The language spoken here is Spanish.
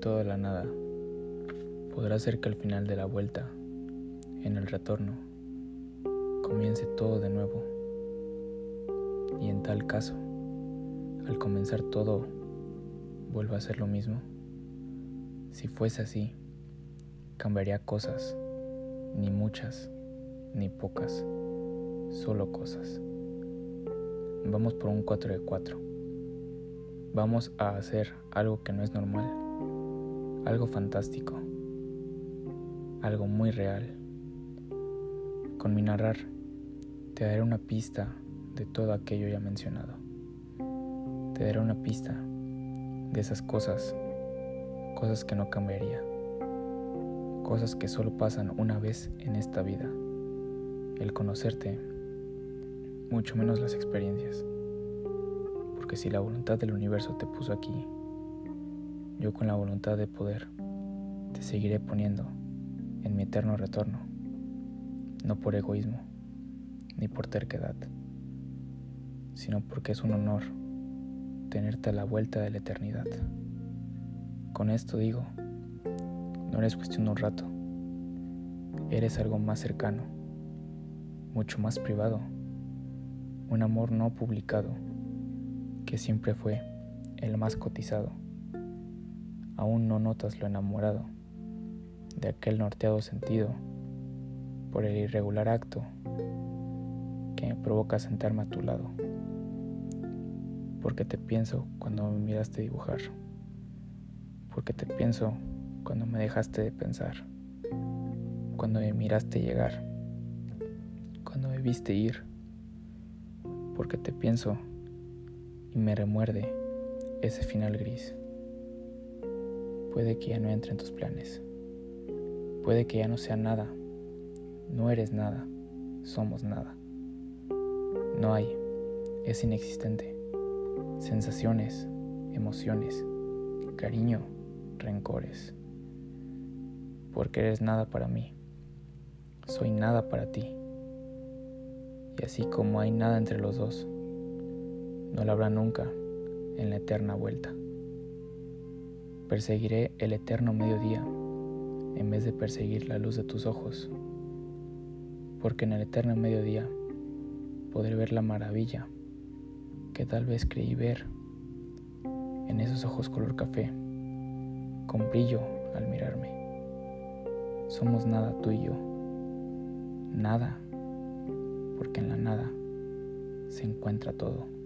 toda la nada, podrá ser que al final de la vuelta, en el retorno, comience todo de nuevo. Y en tal caso, al comenzar todo, vuelva a ser lo mismo. Si fuese así, cambiaría cosas, ni muchas, ni pocas, solo cosas. Vamos por un 4 de 4. Vamos a hacer algo que no es normal, algo fantástico, algo muy real. Con mi narrar, te daré una pista de todo aquello ya mencionado. Te daré una pista de esas cosas, cosas que no cambiaría, cosas que solo pasan una vez en esta vida. El conocerte, mucho menos las experiencias. Porque si la voluntad del universo te puso aquí, yo con la voluntad de poder te seguiré poniendo en mi eterno retorno, no por egoísmo ni por terquedad, sino porque es un honor tenerte a la vuelta de la eternidad. Con esto digo, no eres cuestión de un rato, eres algo más cercano, mucho más privado, un amor no publicado, que siempre fue el más cotizado. Aún no notas lo enamorado de aquel norteado sentido por el irregular acto que me provoca sentarme a tu lado. Porque te pienso cuando me miraste dibujar, porque te pienso cuando me dejaste de pensar, cuando me miraste llegar, cuando me viste ir, porque te pienso y me remuerde ese final gris. Puede que ya no entre en tus planes, puede que ya no sea nada, no eres nada, somos nada. No hay, es inexistente sensaciones, emociones, cariño, rencores. Porque eres nada para mí, soy nada para ti. Y así como hay nada entre los dos, no lo habrá nunca en la eterna vuelta. Perseguiré el eterno mediodía en vez de perseguir la luz de tus ojos, porque en el eterno mediodía podré ver la maravilla que tal vez creí ver en esos ojos color café, con brillo al mirarme. Somos nada tú y yo, nada, porque en la nada se encuentra todo.